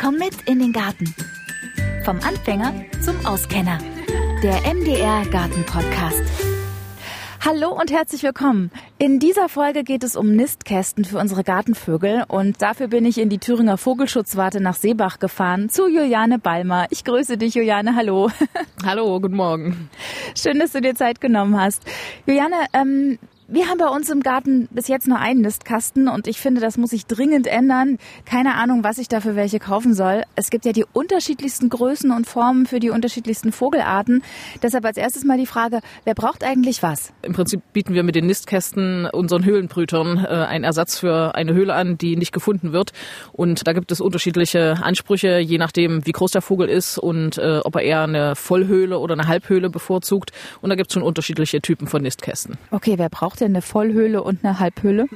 Komm mit in den Garten. Vom Anfänger zum Auskenner. Der MDR Garten Podcast. Hallo und herzlich willkommen. In dieser Folge geht es um Nistkästen für unsere Gartenvögel und dafür bin ich in die Thüringer Vogelschutzwarte nach Seebach gefahren zu Juliane Balmer. Ich grüße dich, Juliane. Hallo. Hallo, guten Morgen. Schön, dass du dir Zeit genommen hast. Juliane, ähm, wir haben bei uns im Garten bis jetzt nur einen Nistkasten und ich finde, das muss sich dringend ändern. Keine Ahnung, was ich dafür welche kaufen soll. Es gibt ja die unterschiedlichsten Größen und Formen für die unterschiedlichsten Vogelarten. Deshalb als erstes mal die Frage, wer braucht eigentlich was? Im Prinzip bieten wir mit den Nistkästen unseren Höhlenbrütern äh, einen Ersatz für eine Höhle an, die nicht gefunden wird. Und da gibt es unterschiedliche Ansprüche, je nachdem, wie groß der Vogel ist und äh, ob er eher eine Vollhöhle oder eine Halbhöhle bevorzugt. Und da gibt es schon unterschiedliche Typen von Nistkästen. Okay, wer braucht denn eine Vollhöhle und eine Halbhöhle?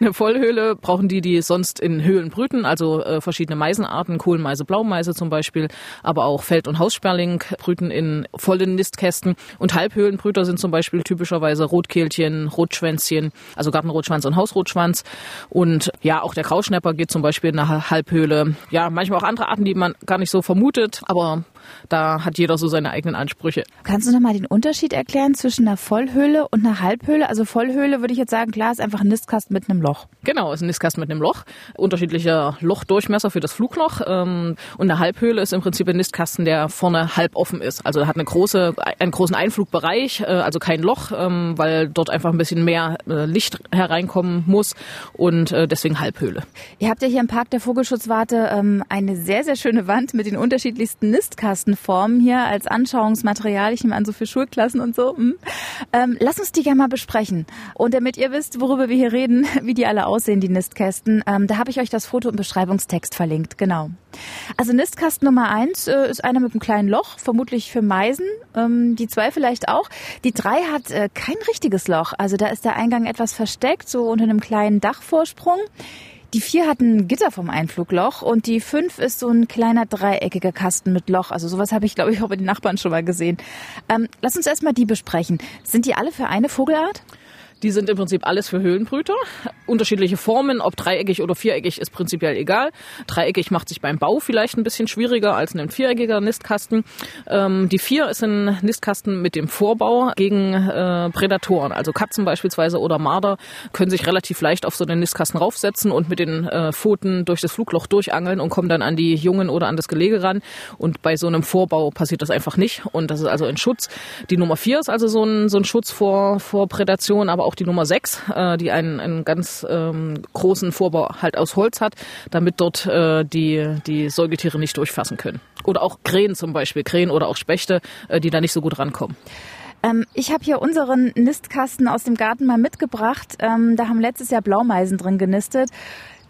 Eine Vollhöhle brauchen die, die sonst in Höhlen brüten, also äh, verschiedene Meisenarten, Kohlenmeise, Blaumeise zum Beispiel, aber auch Feld- und Haussperling brüten in vollen Nistkästen. Und Halbhöhlenbrüter sind zum Beispiel typischerweise Rotkehlchen, Rotschwänzchen, also Gartenrotschwanz und Hausrotschwanz. Und ja, auch der Grauschnepper geht zum Beispiel in eine Halbhöhle. Ja, manchmal auch andere Arten, die man gar nicht so vermutet, aber da hat jeder so seine eigenen Ansprüche. Kannst du nochmal den Unterschied erklären zwischen einer Vollhöhle und einer Halbhöhle? Also Vollhöhle würde ich jetzt sagen, klar, ist einfach ein Nistkasten mit einem Loch. Genau, ist ein Nistkasten mit einem Loch. Unterschiedlicher Lochdurchmesser für das Flugloch. Ähm, und eine Halbhöhle ist im Prinzip ein Nistkasten, der vorne halb offen ist. Also hat eine große, einen großen Einflugbereich, äh, also kein Loch, ähm, weil dort einfach ein bisschen mehr äh, Licht hereinkommen muss und äh, deswegen Halbhöhle. Ihr habt ja hier im Park der Vogelschutzwarte ähm, eine sehr, sehr schöne Wand mit den unterschiedlichsten Nistkastenformen hier als Anschauungsmaterial. Ich nehme an, so für Schulklassen und so. Hm. Ähm, lass uns die gerne mal besprechen. Und damit ihr wisst, worüber wir hier reden, wie die alle aussehen, die Nistkästen, ähm, da habe ich euch das Foto im Beschreibungstext verlinkt. Genau. Also Nistkasten Nummer eins äh, ist einer mit einem kleinen Loch, vermutlich für Meisen. Ähm, die zwei vielleicht auch. Die drei hat äh, kein richtiges Loch. Also da ist der Eingang etwas versteckt, so unter einem kleinen Dachvorsprung. Die vier hat ein Gitter vom Einflugloch und die fünf ist so ein kleiner dreieckiger Kasten mit Loch. Also sowas habe ich, glaube ich, auch bei den Nachbarn schon mal gesehen. Ähm, lass uns erstmal die besprechen. Sind die alle für eine Vogelart? Die sind im Prinzip alles für Höhlenbrüter. Unterschiedliche Formen, ob dreieckig oder viereckig, ist prinzipiell egal. Dreieckig macht sich beim Bau vielleicht ein bisschen schwieriger als ein viereckiger Nistkasten. Ähm, die vier ist ein Nistkasten mit dem Vorbau gegen äh, Prädatoren. Also Katzen beispielsweise oder Marder können sich relativ leicht auf so einen Nistkasten raufsetzen und mit den äh, Pfoten durch das Flugloch durchangeln und kommen dann an die Jungen oder an das Gelege ran. Und bei so einem Vorbau passiert das einfach nicht. Und das ist also ein Schutz. Die Nummer vier ist also so ein, so ein Schutz vor, vor Prädation, aber auch die Nummer 6, äh, die einen, einen ganz ähm, großen Vorbau halt aus Holz hat, damit dort äh, die, die Säugetiere nicht durchfassen können. Oder auch Krähen zum Beispiel, Krähen oder auch Spechte, äh, die da nicht so gut rankommen. Ähm, ich habe hier unseren Nistkasten aus dem Garten mal mitgebracht. Ähm, da haben letztes Jahr Blaumeisen drin genistet.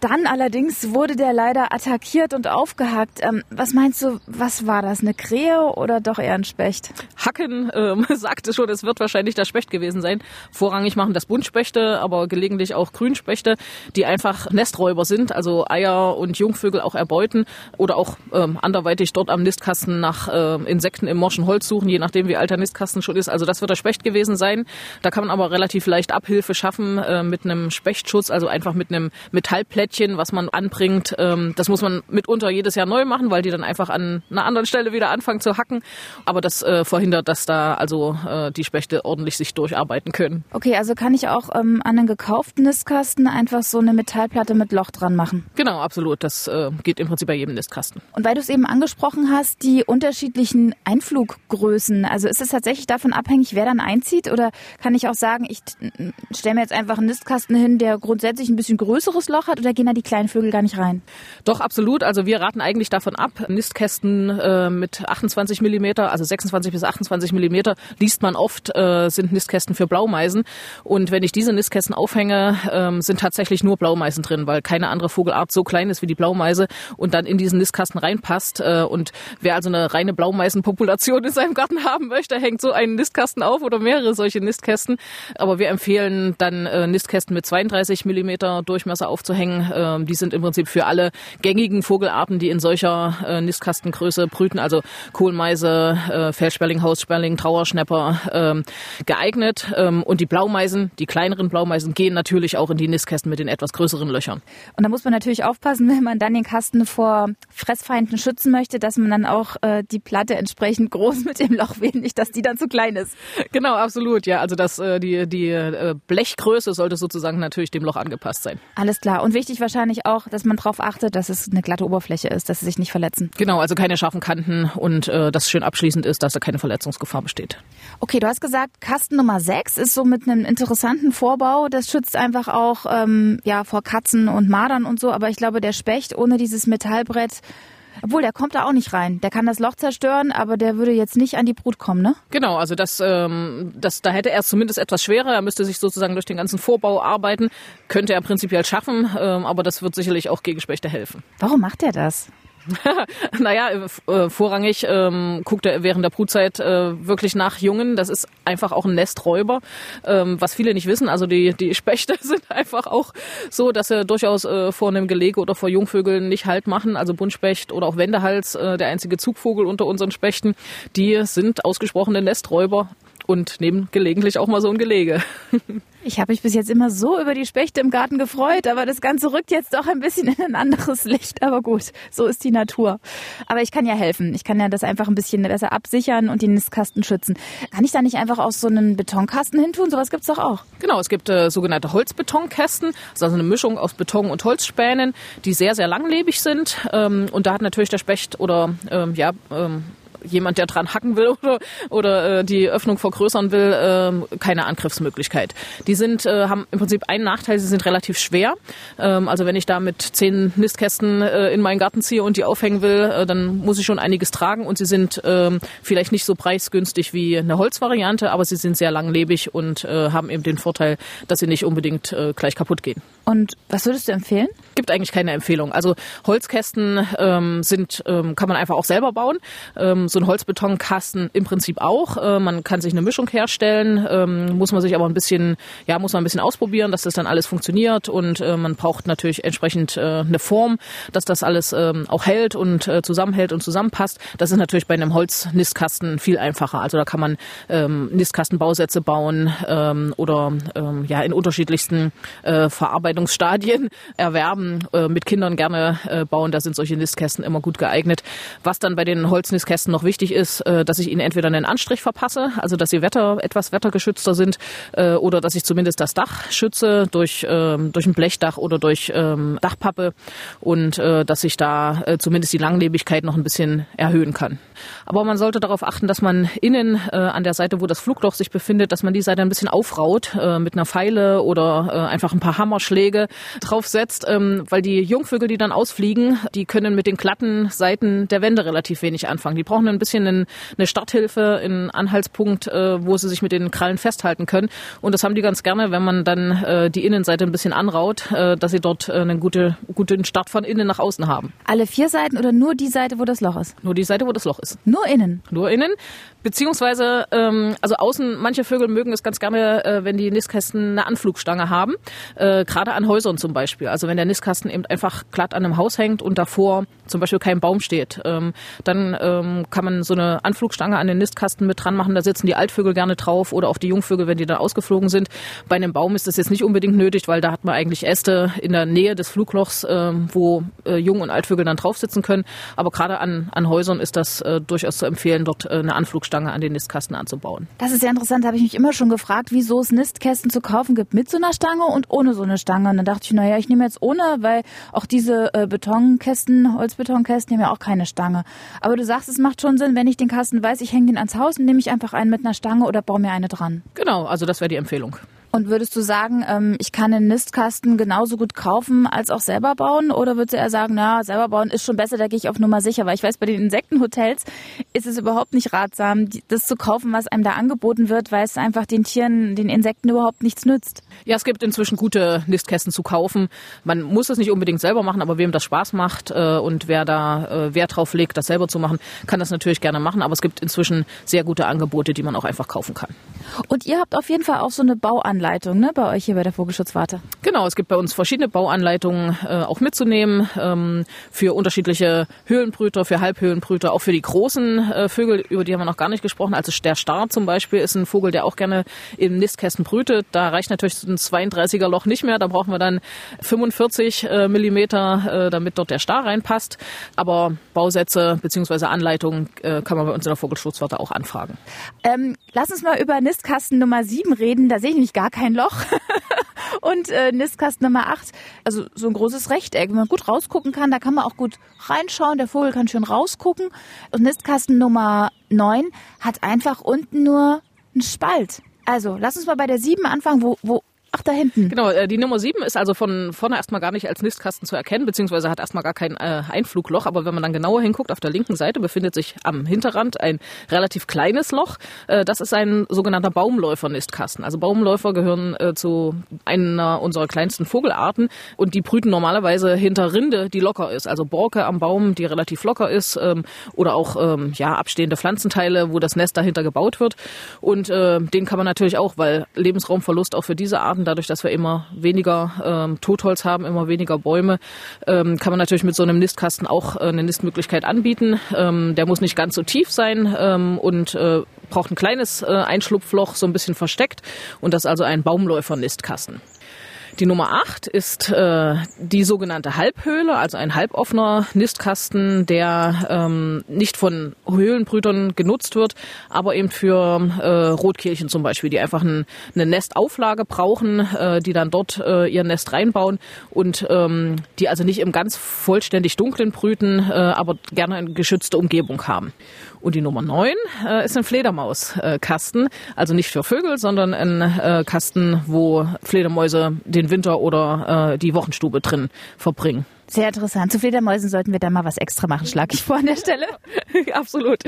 Dann allerdings wurde der leider attackiert und aufgehackt. Ähm, was meinst du, was war das? Eine Krähe oder doch eher ein Specht? Hacken ähm, sagte schon, es wird wahrscheinlich der Specht gewesen sein. Vorrangig machen das Buntspechte, aber gelegentlich auch Grünspechte, die einfach Nesträuber sind, also Eier und Jungvögel auch erbeuten oder auch ähm, anderweitig dort am Nistkasten nach äh, Insekten im morschen Holz suchen, je nachdem wie alt der Nistkasten schon ist. Also das wird der Specht gewesen sein. Da kann man aber relativ leicht Abhilfe schaffen äh, mit einem Spechtschutz, also einfach mit einem Metallplättchen Plättchen, was man anbringt. Ähm, das muss man mitunter jedes Jahr neu machen, weil die dann einfach an einer anderen Stelle wieder anfangen zu hacken. Aber das äh, verhindert, dass da also äh, die Spechte ordentlich sich durcharbeiten können. Okay, also kann ich auch ähm, an einen gekauften Nistkasten einfach so eine Metallplatte mit Loch dran machen? Genau, absolut. Das äh, geht im Prinzip bei jedem Nistkasten. Und weil du es eben angesprochen hast, die unterschiedlichen Einfluggrößen, also ist es tatsächlich davon abhängig, wer dann einzieht? Oder kann ich auch sagen, ich stelle mir jetzt einfach einen Nistkasten hin, der grundsätzlich ein bisschen größeres Loch hat oder gehen da die kleinen Vögel gar nicht rein? Doch, absolut. Also wir raten eigentlich davon ab. Nistkästen äh, mit 28 Millimeter, also 26 bis 28 Millimeter, liest man oft, äh, sind Nistkästen für Blaumeisen. Und wenn ich diese Nistkästen aufhänge, äh, sind tatsächlich nur Blaumeisen drin, weil keine andere Vogelart so klein ist wie die Blaumeise und dann in diesen Nistkasten reinpasst. Äh, und wer also eine reine Blaumeisenpopulation in seinem Garten haben möchte, hängt so einen Nistkasten auf oder mehrere solche Nistkästen. Aber wir empfehlen dann äh, Nistkästen mit 32 Millimeter Durchmesser aufzuhängen, Ähm, die sind im Prinzip für alle gängigen Vogelarten, die in solcher äh, Nistkastengröße brüten, also Kohlmeise, äh, Felssperling, Haussperling, Trauerschnepper, ähm, geeignet. Ähm, und die Blaumeisen, die kleineren Blaumeisen, gehen natürlich auch in die Nistkästen mit den etwas größeren Löchern. Und da muss man natürlich aufpassen, wenn man dann den Kasten vor Fressfeinden schützen möchte, dass man dann auch äh, die Platte entsprechend groß mit dem Loch wählt, nicht, dass die dann zu klein ist. Genau, absolut. Ja, also das, äh, die, die äh, Blechgröße sollte sozusagen natürlich dem Loch angepasst sein. Alles klar. Und wichtig wahrscheinlich auch, dass man darauf achtet, dass es eine glatte Oberfläche ist, dass sie sich nicht verletzen. Genau, also keine scharfen Kanten und äh, dass schön abschließend ist, dass da keine Verletzungsgefahr besteht. Okay, du hast gesagt, Kasten Nummer 6 ist so mit einem interessanten Vorbau. Das schützt einfach auch ähm, ja, vor Katzen und Madern und so. Aber ich glaube, der Specht ohne dieses Metallbrett obwohl, der kommt da auch nicht rein. Der kann das Loch zerstören, aber der würde jetzt nicht an die Brut kommen, ne? Genau, also das, ähm, das, da hätte er es zumindest etwas schwerer. Er müsste sich sozusagen durch den ganzen Vorbau arbeiten. Könnte er prinzipiell schaffen, ähm, aber das wird sicherlich auch gegen Spechte helfen. Warum macht er das? naja, äh, vorrangig ähm, guckt er während der Brutzeit äh, wirklich nach Jungen. Das ist einfach auch ein Nesträuber, ähm, was viele nicht wissen. Also die, die Spechte sind einfach auch so, dass sie durchaus äh, vor einem Gelege oder vor Jungvögeln nicht Halt machen. Also Buntspecht oder auch Wendehals, äh, der einzige Zugvogel unter unseren Spechten, die sind ausgesprochene Nesträuber und nehmen gelegentlich auch mal so ein Gelege. Ich habe mich bis jetzt immer so über die Spechte im Garten gefreut, aber das Ganze rückt jetzt doch ein bisschen in ein anderes Licht. Aber gut, so ist die Natur. Aber ich kann ja helfen. Ich kann ja das einfach ein bisschen besser absichern und den Nistkasten schützen. Kann ich da nicht einfach aus so einen Betonkasten hintun? Sowas gibt's doch auch. Genau, es gibt äh, sogenannte Holzbetonkästen. Das ist also eine Mischung aus Beton und Holzspänen, die sehr, sehr langlebig sind. Ähm, und da hat natürlich der Specht oder ähm, ja, ähm, jemand, der dran hacken will oder, oder äh, die Öffnung vergrößern will, äh, keine Angriffsmöglichkeit. Die sind, äh, haben im Prinzip einen Nachteil, sie sind relativ schwer. Ähm, also wenn ich da mit zehn Nistkästen äh, in meinen Garten ziehe und die aufhängen will, äh, dann muss ich schon einiges tragen und sie sind äh, vielleicht nicht so preisgünstig wie eine Holzvariante, aber sie sind sehr langlebig und äh, haben eben den Vorteil, dass sie nicht unbedingt äh, gleich kaputt gehen. Und was würdest du empfehlen? Gibt eigentlich keine Empfehlung. Also Holzkästen ähm, sind, ähm, kann man einfach auch selber bauen. Ähm, so ein Holzbetonkasten im Prinzip auch. Äh, man kann sich eine Mischung herstellen, ähm, muss man sich aber ein bisschen, ja, muss man ein bisschen ausprobieren, dass das dann alles funktioniert und äh, man braucht natürlich entsprechend äh, eine Form, dass das alles ähm, auch hält und äh, zusammenhält und zusammenpasst. Das ist natürlich bei einem Holznistkasten viel einfacher. Also da kann man ähm, Nistkastenbausätze bauen ähm, oder ähm, ja in unterschiedlichsten äh, Verarbeitungsstadien erwerben, äh, mit Kindern gerne äh, bauen. Da sind solche Nistkästen immer gut geeignet. Was dann bei den Holznistkästen noch wichtig ist, äh, dass ich ihnen entweder einen Anstrich verpasse, also dass sie Wetter etwas wettergeschützter sind, äh, oder dass ich zumindest das Dach schütze durch ähm, durch ein Blechdach oder durch ähm, Dachpappe und äh, dass ich da zumindest die Langlebigkeit noch ein bisschen erhöhen kann. Aber man sollte darauf achten, dass man innen an der Seite, wo das Flugloch sich befindet, dass man die Seite ein bisschen aufraut mit einer Pfeile oder einfach ein paar Hammerschläge draufsetzt, ähm, weil die Jungvögel, die dann ausfliegen, die können mit den glatten Seiten der Wände relativ wenig anfangen. Die brauchen ein bisschen eine Starthilfe, einen Anhaltspunkt, äh, wo sie sich mit den Krallen festhalten können. Und das haben die ganz gerne, wenn man dann äh, die Innenseite ein bisschen anraut, äh, dass sie dort äh, einen gute, guten Start von innen nach außen haben. Alle vier Seiten oder nur die Seite, wo das Loch ist? Nur die Seite, wo das Loch ist. Nur innen? Nur innen. Beziehungsweise, ähm, also außen, manche Vögel mögen es ganz gerne, äh, wenn die Nistkästen eine Anflugstange haben. Äh, Gerade an Häusern zum Beispiel. Also wenn der Nistkasten eben einfach glatt an einem Haus hängt und davor zum Beispiel kein Baum steht, ähm, dann ähm, kann man so eine Anflugstange an den Nistkasten mit dran machen. Da sitzen die Altvögel gerne drauf oder auch die Jungvögel, wenn die dann ausgeflogen sind. Bei einem Baum ist das jetzt nicht unbedingt nötig, weil da hat man eigentlich Äste in der Nähe des Fluglochs, ähm, wo äh, Jung- und Altvögel dann drauf sitzen können. Aber gerade an, an Häusern ist das äh, durchaus zu empfehlen, dort äh, eine Anflugstange an den Nistkasten anzubauen. Das ist sehr interessant. Da habe ich mich immer schon gefragt, wieso es Nistkästen zu kaufen gibt mit so einer Stange und ohne so eine Stange. Und dann dachte ich, naja, ich nehme jetzt ohne, weil auch diese äh, Betonkästen, Holzbetonkästen, die haben ja auch keine Stange. Aber du sagst, es macht schon Sinn, wenn ich den Kasten weiß, ich hänge den ans Haus und nehme ich einfach einen mit einer Stange oder baue mir eine dran. Genau, also das wäre die Empfehlung. Und würdest du sagen, ähm, ich kann einen Nistkasten genauso gut kaufen als auch selber bauen? Oder würdest du eher sagen, na, selber bauen ist schon besser, da gehe ich auf Nummer sicher? Weil ich weiß, bei den Insektenhotels ist es überhaupt nicht ratsam, das zu kaufen, was einem da angeboten wird, weil es einfach den Tieren, den Insekten überhaupt nichts nützt. Ja, es gibt inzwischen gute Nistkästen zu kaufen. Man muss es nicht unbedingt selber machen, aber wem das Spaß macht äh, und wer da äh, Wert drauf legt, das selber zu machen, kann das natürlich gerne machen. Aber es gibt inzwischen sehr gute Angebote, die man auch einfach kaufen kann. Und ihr habt auf jeden Fall auch so eine Bauanlage Bauanleitung ne, bei euch hier bei der Vogelschutzwarte. Genau, es gibt bei uns verschiedene Bauanleitungen äh, auch mitzunehmen ähm, für unterschiedliche Höhlenbrüter, für Halbhöhlenbrüter, auch für die großen äh, Vögel, über die haben wir noch gar nicht gesprochen. Also der Star zum Beispiel ist ein Vogel, der auch gerne im Nistkästen brütet. Da reicht natürlich ein 32er Loch nicht mehr. Da brauchen wir dann 45 äh, Millimeter, äh, damit dort der Star reinpasst. Aber Bausätze bzw. Anleitungen äh, kann man bei uns in der Vogelschutzwarte auch anfragen. Ähm, lass uns mal über Nistkasten Nummer 7 reden. Da sehe ich nämlich gar kein Loch. Und äh, Nistkasten Nummer 8, also so ein großes Rechteck, wenn man gut rausgucken kann, da kann man auch gut reinschauen. Der Vogel kann schön rausgucken. Und Nistkasten Nummer 9 hat einfach unten nur einen Spalt. Also, lass uns mal bei der 7 anfangen, wo, wo Ach, da hinten. Genau, äh, die Nummer 7 ist also von vorne erstmal gar nicht als Nistkasten zu erkennen, beziehungsweise hat erstmal gar kein äh, Einflugloch. Aber wenn man dann genauer hinguckt, auf der linken Seite befindet sich am Hinterrand ein relativ kleines Loch. Äh, das ist ein sogenannter Baumläufer-Nistkasten. Also Baumläufer gehören äh, zu einer unserer kleinsten Vogelarten und die brüten normalerweise hinter Rinde, die locker ist. Also Borke am Baum, die relativ locker ist ähm, oder auch ähm, ja, abstehende Pflanzenteile, wo das Nest dahinter gebaut wird. Und äh, den kann man natürlich auch, weil Lebensraumverlust auch für diese Arten haben, dadurch, dass wir immer weniger ähm, Totholz haben, immer weniger Bäume, ähm, kann man natürlich mit so einem Nistkasten auch äh, eine Nistmöglichkeit anbieten. Ähm, der muss nicht ganz so tief sein ähm, und äh, braucht ein kleines äh, Einschlupfloch, so ein bisschen versteckt. Und das ist also ein Baumläufer-Nistkasten. Die Nummer 8 ist äh, die sogenannte Halbhöhle, also ein halboffener Nistkasten, der ähm, nicht von Höhlenbrütern genutzt wird, aber eben für äh, Rotkehlchen zum Beispiel, die einfach ein, eine Nestauflage brauchen, äh, die dann dort äh, ihr Nest reinbauen und ähm, die also nicht im ganz vollständig dunklen brüten, äh, aber gerne eine geschützte Umgebung haben. Und die Nummer 9 äh, ist ein Fledermauskasten, also nicht für Vögel, sondern ein äh, Kasten, wo Fledermäuse den Winter oder äh, die Wochenstube drin verbringen. Sehr interessant. Zu Fledermäusen sollten wir da mal was extra machen, schlage ich vor an der Stelle. Absolut.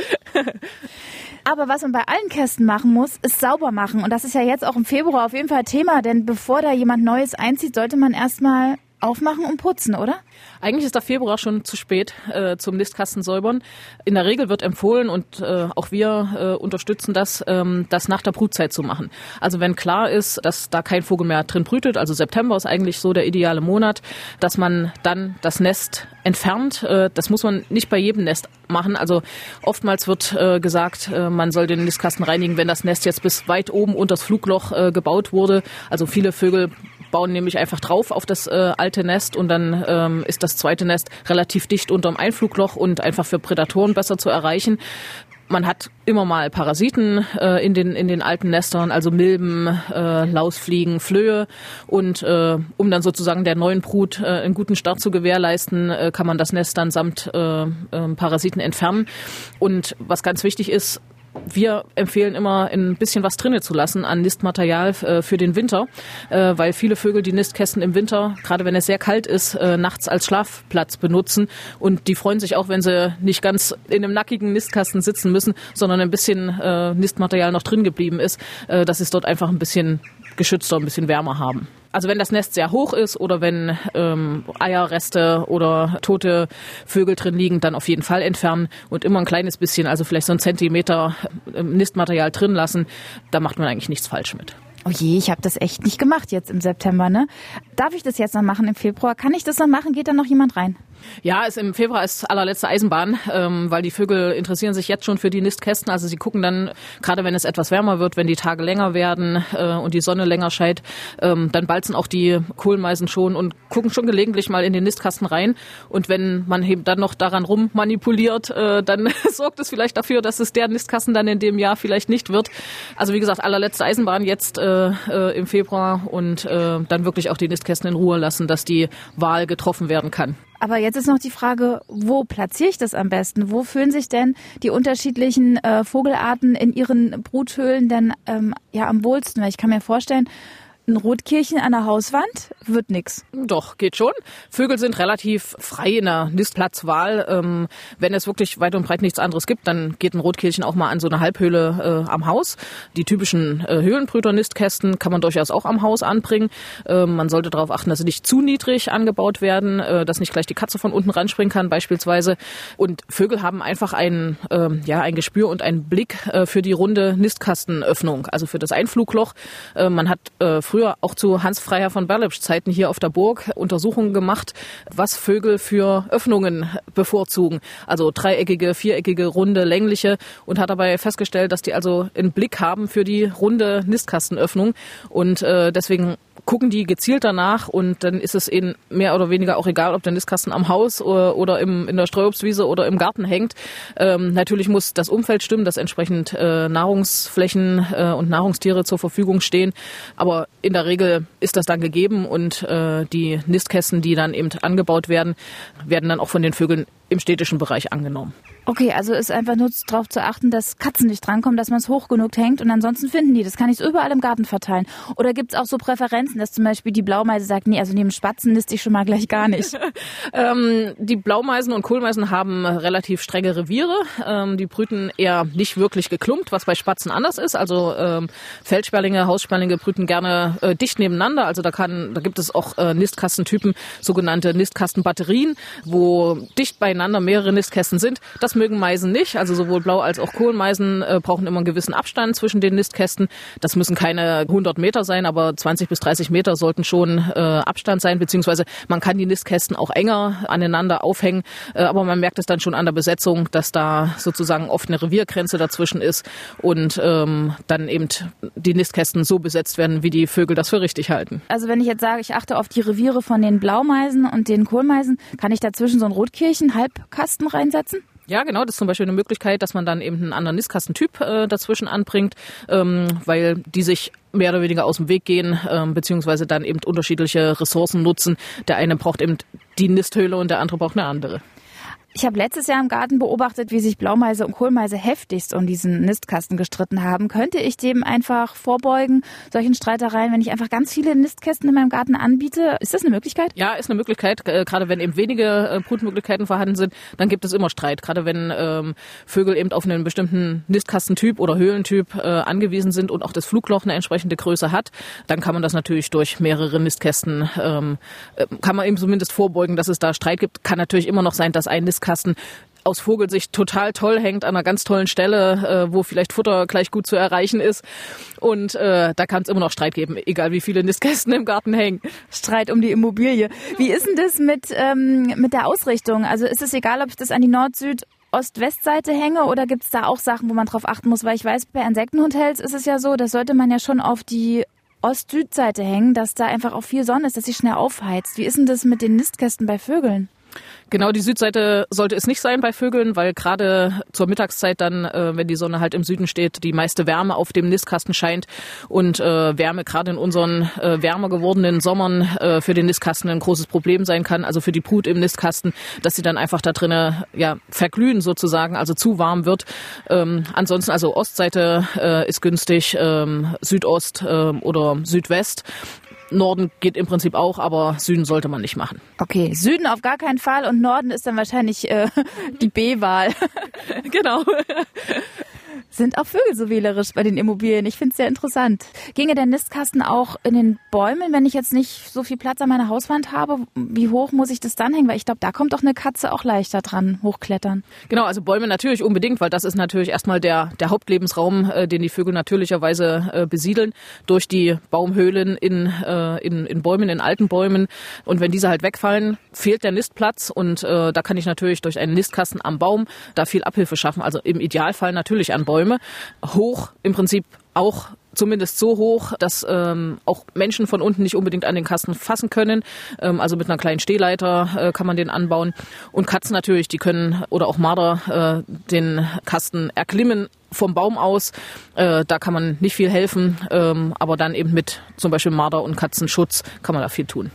Aber was man bei allen Kästen machen muss, ist sauber machen. Und das ist ja jetzt auch im Februar auf jeden Fall Thema, denn bevor da jemand Neues einzieht, sollte man erstmal aufmachen und putzen, oder? Eigentlich ist der Februar schon zu spät äh, zum Nistkasten säubern. In der Regel wird empfohlen und äh, auch wir äh, unterstützen das, ähm, das nach der Brutzeit zu machen. Also wenn klar ist, dass da kein Vogel mehr drin brütet, also September ist eigentlich so der ideale Monat, dass man dann das Nest entfernt. Äh, das muss man nicht bei jedem Nest machen. Also oftmals wird äh, gesagt, äh, man soll den Nistkasten reinigen, wenn das Nest jetzt bis weit oben unter das Flugloch gebaut wurde. Also viele Vögel bauen nämlich einfach drauf auf das äh, alte Nest und dann ähm, ist das zweite Nest relativ dicht unterm Einflugloch und einfach für Prädatoren besser zu erreichen. Man hat immer mal Parasiten äh, in, den, in den alten Nestern, also Milben, äh, Lausfliegen, Flöhe. Und äh, um dann sozusagen der neuen Brut äh, einen guten Start zu gewährleisten, äh, kann man das Nest dann samt äh, äh, Parasiten entfernen. Und was ganz wichtig ist, wir empfehlen immer ein bisschen was drinnen zu lassen an Nistmaterial äh, für den Winter, äh, weil viele Vögel die Nistkästen im Winter, gerade wenn es sehr kalt ist, äh, nachts als Schlafplatz benutzen. Und die freuen sich auch, wenn sie nicht ganz in einem nackigen Nistkasten sitzen müssen, sondern ein bisschen Nistmaterial noch drin geblieben ist, dass es dort einfach ein bisschen geschützter, ein bisschen wärmer haben. Also wenn das Nest sehr hoch ist oder wenn ähm, Eierreste oder tote Vögel drin liegen, dann auf jeden Fall entfernen und immer ein kleines bisschen, also vielleicht so ein Zentimeter ähm, Nistmaterial drin lassen. Da macht man eigentlich nichts falsch mit. Oh je, ich habe das echt nicht gemacht jetzt im September, ne? Darf ich das jetzt noch machen im Februar? Kann ich das noch machen? Geht da noch jemand rein? Ja, ist im Februar ist allerletzte Eisenbahn, ähm, weil die Vögel interessieren sich jetzt schon für die Nistkästen. Also sie gucken dann, gerade wenn es etwas wärmer wird, wenn die Tage länger werden äh, und die Sonne länger scheint, ähm, dann balzen auch die Kohlmeisen schon und gucken schon gelegentlich mal in den Nistkasten rein. Und wenn man eben dann noch daran rummanipuliert, äh, dann sorgt es vielleicht dafür, dass es der Nistkasten dann in dem Jahr vielleicht nicht wird. Also wie gesagt, allerletzte Eisenbahn jetzt äh, äh, im Februar und äh, dann wirklich auch die Nistkästen in Ruhe lassen, dass die Wahl getroffen werden kann. Aber jetzt ist noch die Frage, wo platziere ich das am besten? Wo fühlen sich denn die unterschiedlichen äh, Vogelarten in ihren Bruthöhlen denn ähm, ja am wohlsten? Weil ich kann mir vorstellen, ein Rotkehlchen an der Hauswand wird nix. Doch, geht schon. Vögel sind relativ frei in der Nistplatzwahl. Ähm, wenn es wirklich weit und breit nichts anderes gibt, dann geht ein Rotkehlchen auch mal an so eine Halbhöhle äh, am Haus. Die typischen äh, Höhlenbrüter-Nistkästen kann man durchaus auch am Haus anbringen. Äh, man sollte darauf achten, dass sie nicht zu niedrig angebaut werden, äh, dass nicht gleich die Katze von unten ranspringen kann beispielsweise. Und Vögel haben einfach ein, äh, ja, ein Gespür und einen Blick äh, für die runde Nistkastenöffnung, also für das Einflugloch. Äh, man hat äh, früher auch zu Hans Freiherr von Berlepsch Zeiten hier auf der Burg Untersuchungen gemacht, was Vögel für Öffnungen bevorzugen. Also dreieckige, viereckige, runde, längliche und hat dabei festgestellt, dass die also einen Blick haben für die runde Nistkastenöffnung und äh, deswegen gucken die gezielt danach und dann ist es ihnen mehr oder weniger auch egal, ob der Nistkasten am Haus oder, oder im, in der Streuobstwiese oder im Garten hängt. Ähm, natürlich muss das Umfeld stimmen, dass entsprechend äh, Nahrungsflächen äh, und Nahrungstiere zur Verfügung stehen. Aber in der Regel ist das dann gegeben und äh, die Nistkästen, die dann eben angebaut werden, werden dann auch von den Vögeln im städtischen Bereich angenommen. Okay, also ist einfach nur darauf zu achten, dass Katzen nicht drankommen, dass man es hoch genug hängt und ansonsten finden die. Das kann ich so überall im Garten verteilen. Oder gibt es auch so Präferenzen, dass zum Beispiel die Blaumeise sagt, nee, also neben Spatzen niste ich schon mal gleich gar nicht. ähm, die Blaumeisen und Kohlmeisen haben relativ strenge Reviere. Ähm, die brüten eher nicht wirklich geklumpt, was bei Spatzen anders ist. Also ähm, Feldsperlinge, Haussperlinge brüten gerne äh, dicht nebeneinander. Also da kann, da gibt es auch äh, Nistkastentypen, sogenannte Nistkastenbatterien, wo dicht beieinander mehrere Nistkästen sind. Das mögen Meisen nicht. Also sowohl Blau- als auch Kohlmeisen äh, brauchen immer einen gewissen Abstand zwischen den Nistkästen. Das müssen keine 100 Meter sein, aber 20 bis 30 Meter sollten schon äh, Abstand sein, beziehungsweise man kann die Nistkästen auch enger aneinander aufhängen. Äh, aber man merkt es dann schon an der Besetzung, dass da sozusagen oft eine Reviergrenze dazwischen ist und ähm, dann eben die Nistkästen so besetzt werden, wie die Vögel das für richtig halten. Also wenn ich jetzt sage, ich achte auf die Reviere von den Blaumeisen und den Kohlmeisen, kann ich dazwischen so einen Rotkirchen-Halbkasten reinsetzen? Ja, genau, das ist zum Beispiel eine Möglichkeit, dass man dann eben einen anderen Nistkastentyp äh, dazwischen anbringt, ähm, weil die sich mehr oder weniger aus dem Weg gehen, ähm, beziehungsweise dann eben unterschiedliche Ressourcen nutzen. Der eine braucht eben die Nisthöhle und der andere braucht eine andere. Ich habe letztes Jahr im Garten beobachtet, wie sich Blaumeise und Kohlmeise heftigst um diesen Nistkasten gestritten haben. Könnte ich dem einfach vorbeugen, solchen Streitereien, wenn ich einfach ganz viele Nistkästen in meinem Garten anbiete? Ist das eine Möglichkeit? Ja, ist eine Möglichkeit. Äh, gerade wenn eben wenige äh, Brutmöglichkeiten vorhanden sind, dann gibt es immer Streit. Gerade wenn ähm, Vögel eben auf einen bestimmten Nistkastentyp oder Höhlentyp äh, angewiesen sind und auch das Flugloch eine entsprechende Größe hat, dann kann man das natürlich durch mehrere Nistkästen, ähm, äh, kann man eben zumindest vorbeugen, dass es da Streit gibt. Kann natürlich immer noch sein, dass ein Nistkasten Nistkasten aus Vogelsicht total toll hängt, an einer ganz tollen Stelle, äh, wo vielleicht Futter gleich gut zu erreichen ist. Und äh, da kann es immer noch Streit geben, egal wie viele Nistkästen im Garten hängen. Streit um die Immobilie. Wie ist denn das mit, ähm, mit der Ausrichtung? Also ist es egal, ob ich das an die Nord-, Süd-, Ost-West-Seite hänge oder gibt es da auch Sachen, wo man drauf achten muss? Weil ich weiß, bei Insektenhotels ist es ja so, das sollte man ja schon auf die Ost-Süd-Seite hängen, dass da einfach auch viel Sonne ist, dass sie schnell aufheizt. Wie ist denn das mit den Nistkästen bei Vögeln? Genau, die Südseite sollte es nicht sein bei Vögeln, weil gerade zur Mittagszeit dann, äh, wenn die Sonne halt im Süden steht, die meiste Wärme auf dem Nistkasten scheint und äh, Wärme gerade in unseren äh, wärmer gewordenen Sommern äh, für den Nistkasten ein großes Problem sein kann, also für die Brut im Nistkasten, dass sie dann einfach da drinnen ja verglühen sozusagen, also zu warm wird. Ähm, ansonsten also Ostseite äh, ist günstig, ähm, Südost äh, oder Südwest Norden geht im Prinzip auch, aber Süden sollte man nicht machen. Okay, Süden auf gar keinen Fall und Norden ist dann wahrscheinlich äh, die B-Wahl. genau. Sind auch Vögel so wählerisch bei den Immobilien? Ich finde es sehr interessant. Ginge der Nistkasten auch in den Bäumen, wenn ich jetzt nicht so viel Platz an meiner Hauswand habe? Wie hoch muss ich das dann hängen? Weil ich glaube, da kommt doch eine Katze auch leichter dran, hochklettern. Genau, also Bäume natürlich unbedingt, weil das ist natürlich erstmal der, der Hauptlebensraum, äh, den die Vögel natürlicherweise äh, besiedeln, durch die Baumhöhlen in, äh, in, in Bäumen, in alten Bäumen. Und wenn diese halt wegfallen, fehlt der Nistplatz und äh, da kann ich natürlich durch einen Nistkasten am Baum da viel Abhilfe schaffen. Also im Idealfall natürlich an Bäumen. Bäume. Hoch im Prinzip auch zumindest so hoch, dass ähm, auch Menschen von unten nicht unbedingt an den Kasten fassen können. Ähm, also mit einer kleinen Stehleiter äh, kann man den anbauen. Und Katzen natürlich, die können oder auch Marder äh, den Kasten erklimmen vom Baum aus. Äh, da kann man nicht viel helfen, ähm, aber dann eben mit zum Beispiel Marder und Katzenschutz kann man da viel tun.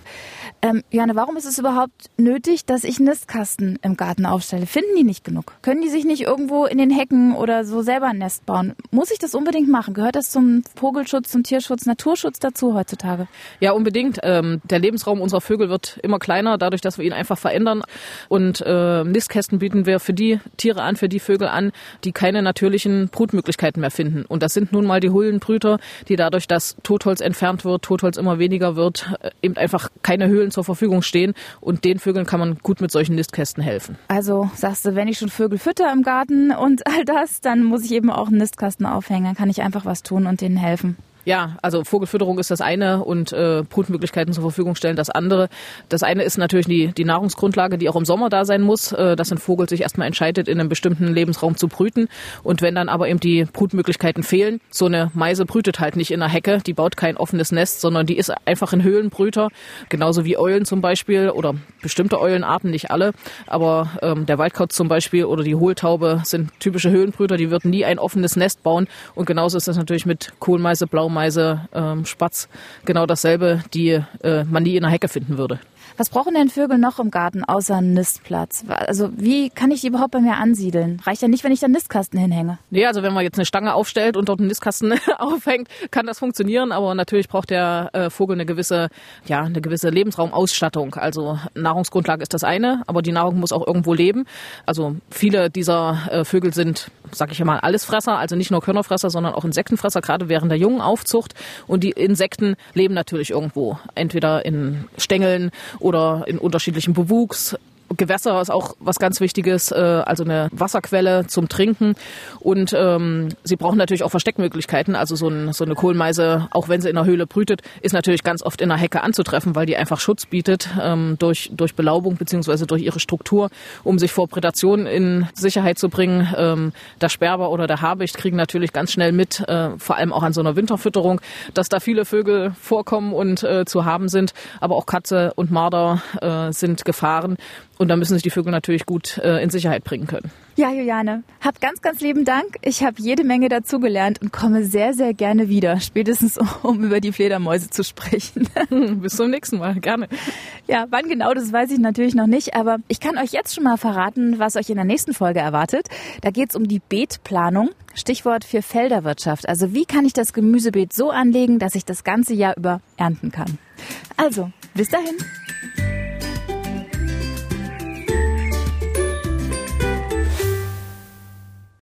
Ähm, Johanne, warum ist es überhaupt nötig, dass ich Nistkasten im Garten aufstelle? Finden die nicht genug? Können die sich nicht irgendwo in den Hecken oder so selber ein Nest bauen? Muss ich das unbedingt machen? Gehört das zum Vogelschutz, zum Tierschutz, Naturschutz dazu heutzutage? Ja, unbedingt. Ähm, der Lebensraum unserer Vögel wird immer kleiner, dadurch, dass wir ihn einfach verändern. Und äh, Nistkästen bieten wir für die Tiere an, für die Vögel an, die keine natürlichen Brutmöglichkeiten mehr finden. Und das sind nun mal die Höhlenbrüter, die dadurch, dass Totholz entfernt wird, Totholz immer weniger wird, äh, eben einfach keine Höhlen zur Verfügung stehen. Und den Vögeln kann man gut mit solchen Nistkästen helfen. Also sagst du, wenn ich schon Vögel fütter im Garten und all das, dann muss ich eben auch einen Nistkasten aufhängen. Dann kann ich einfach was tun und denen helfen. Ja, also Vogelfütterung ist das eine und äh, Brutmöglichkeiten zur Verfügung stellen das andere. Das eine ist natürlich die, die Nahrungsgrundlage, die auch im Sommer da sein muss, äh, dass ein Vogel sich erstmal entscheidet, in einem bestimmten Lebensraum zu brüten. Und wenn dann aber eben die Brutmöglichkeiten fehlen, so eine Meise brütet halt nicht in der Hecke, die baut kein offenes Nest, sondern die ist einfach ein Höhlenbrüter, genauso wie Eulen zum Beispiel oder bestimmte Eulenarten, nicht alle, aber ähm, der Waldkauz zum Beispiel oder die Hohltaube sind typische Höhlenbrüter, die würden nie ein offenes Nest bauen. Und genauso ist das natürlich mit Kohlmeise, Blaumeise, Blaumeise, ähm, Spatz, genau dasselbe, die äh, man nie in der Hecke finden würde. Was brauchen denn Vögel noch im Garten außer einen Nistplatz? Also wie kann ich die überhaupt bei mir ansiedeln? Reicht ja nicht, wenn ich da einen Nistkasten hinhänge. Nee, also wenn man jetzt eine Stange aufstellt und dort einen Nistkasten aufhängt, kann das funktionieren, aber natürlich braucht der äh, Vogel eine gewisse, ja, eine gewisse Lebensraumausstattung. Also Nahrungsgrundlage ist das eine, aber die Nahrung muss auch irgendwo leben. Also viele dieser äh, Vögel sind, sag ich mal, Allesfresser, also nicht nur Körnerfresser, sondern auch Insektenfresser, gerade während der jungen Aufzucht. Und die Insekten leben natürlich irgendwo, entweder in Stängeln oder in unterschiedlichem Bewuchs. Gewässer ist auch was ganz Wichtiges, äh, also eine Wasserquelle zum Trinken. Und ähm, sie brauchen natürlich auch Versteckmöglichkeiten. Also so, ein, so eine Kohlmeise, auch wenn sie in der Höhle brütet, ist natürlich ganz oft in der Hecke anzutreffen, weil die einfach Schutz bietet ähm, durch, durch Belaubung beziehungsweise durch ihre Struktur, um sich vor Prädation in Sicherheit zu bringen. Ähm, der Sperber oder der Habicht kriegen natürlich ganz schnell mit, äh, vor allem auch an so einer Winterfütterung, dass da viele Vögel vorkommen und äh, zu haben sind. Aber auch Katze und Marder äh, sind Gefahren. Und da müssen sich die Vögel natürlich gut äh, in Sicherheit bringen können. Ja, Juliane, hab ganz, ganz lieben Dank. Ich habe jede Menge dazugelernt und komme sehr, sehr gerne wieder, spätestens um über die Fledermäuse zu sprechen. Bis zum nächsten Mal, gerne. Ja, wann genau, das weiß ich natürlich noch nicht, aber ich kann euch jetzt schon mal verraten, was euch in der nächsten Folge erwartet. Da geht's um die Beetplanung. Stichwort für Felderwirtschaft. Also wie kann ich das Gemüsebeet so anlegen, dass ich das ganze Jahr über ernten kann? Also, bis dahin.